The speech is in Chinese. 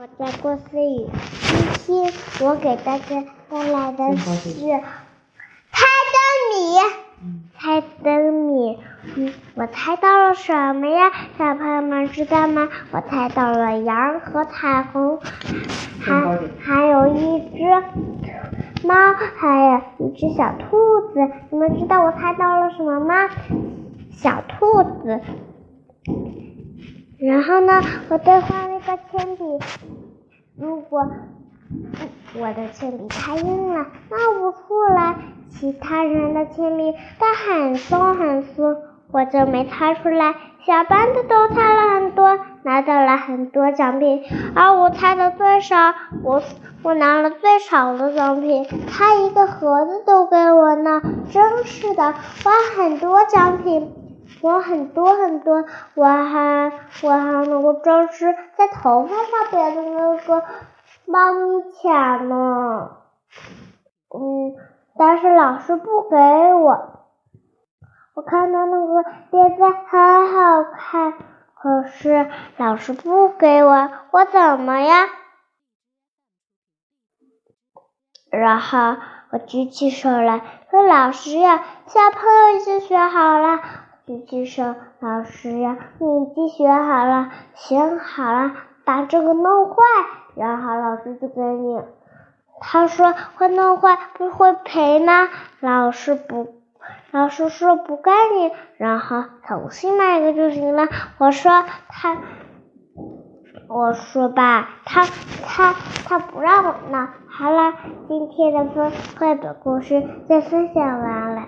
我叫郭思雨，今天我给大家带来的是猜灯谜。猜灯谜，嗯，我猜到了什么呀？小朋友们知道吗？我猜到了羊和彩虹，还还有一只猫，还有一只小兔子。你们知道我猜到了什么吗？小兔子。然后呢，我兑换了一个铅笔。如果我的铅笔太硬了，拿不出来；其他人的铅笔都很松很松，我就没猜出来。小班的都猜了很多，拿到了很多奖品，而我猜的最少，我我拿了最少的奖品，他一个盒子都给我呢。真是的，花很多奖品。我很多很多，我还我还能够装饰在头发上边的那个猫咪卡呢，嗯，但是老师不给我。我看到那个碟子很好看，可是老师不给我，我怎么呀？然后我举起手来说：“老师呀，小朋友已经学好了。”举起手，老师呀，你已经学好了，学好了，把这个弄坏，然后老师就给你。他说会弄坏不会赔吗？老师不，老师说不该你，然后重新买一个就行了。我说他，我说吧，他他他不让我呢。好了，今天的分绘本故事就分享完了。